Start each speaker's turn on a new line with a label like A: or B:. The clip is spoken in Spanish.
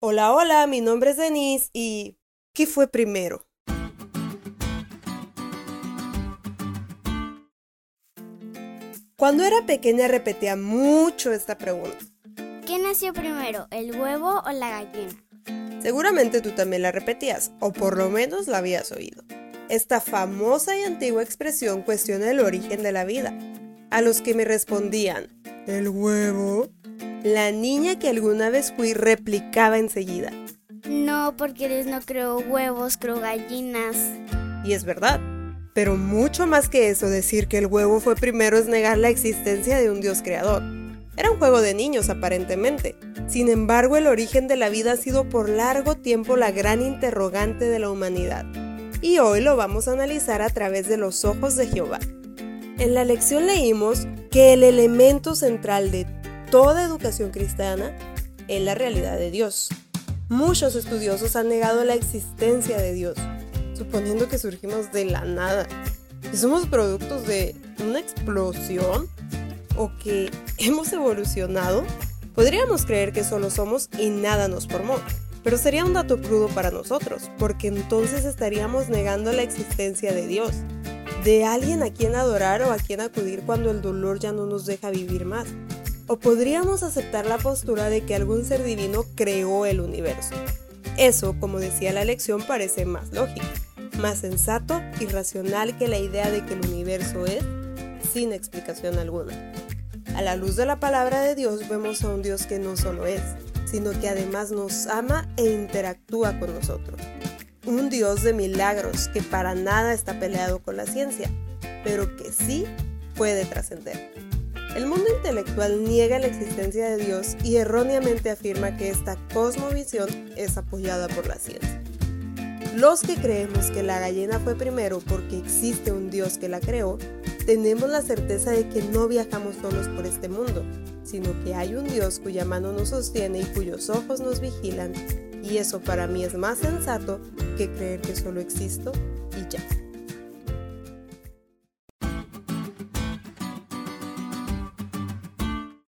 A: Hola, hola, mi nombre es Denise y ¿qué fue primero? Cuando era pequeña repetía mucho esta pregunta.
B: ¿Qué nació primero, el huevo o la gallina?
A: Seguramente tú también la repetías, o por lo menos la habías oído. Esta famosa y antigua expresión cuestiona el origen de la vida. A los que me respondían, ¿el huevo? La niña que alguna vez fui replicaba enseguida.
B: No, porque Dios no creó huevos, creó gallinas.
A: Y es verdad. Pero mucho más que eso, decir que el huevo fue primero es negar la existencia de un Dios creador. Era un juego de niños aparentemente. Sin embargo, el origen de la vida ha sido por largo tiempo la gran interrogante de la humanidad. Y hoy lo vamos a analizar a través de los ojos de Jehová. En la lección leímos que el elemento central de toda educación cristiana es la realidad de Dios. Muchos estudiosos han negado la existencia de Dios, suponiendo que surgimos de la nada, que somos productos de una explosión o que hemos evolucionado, podríamos creer que solo somos y nada nos formó. Pero sería un dato crudo para nosotros, porque entonces estaríamos negando la existencia de Dios, de alguien a quien adorar o a quien acudir cuando el dolor ya no nos deja vivir más. O podríamos aceptar la postura de que algún ser divino creó el universo. Eso, como decía la lección, parece más lógico más sensato y racional que la idea de que el universo es sin explicación alguna. A la luz de la palabra de Dios vemos a un Dios que no solo es, sino que además nos ama e interactúa con nosotros. Un Dios de milagros que para nada está peleado con la ciencia, pero que sí puede trascender. El mundo intelectual niega la existencia de Dios y erróneamente afirma que esta cosmovisión es apoyada por la ciencia. Los que creemos que la gallina fue primero porque existe un Dios que la creó, tenemos la certeza de que no viajamos solos por este mundo, sino que hay un Dios cuya mano nos sostiene y cuyos ojos nos vigilan, y eso para mí es más sensato que creer que solo existo y ya.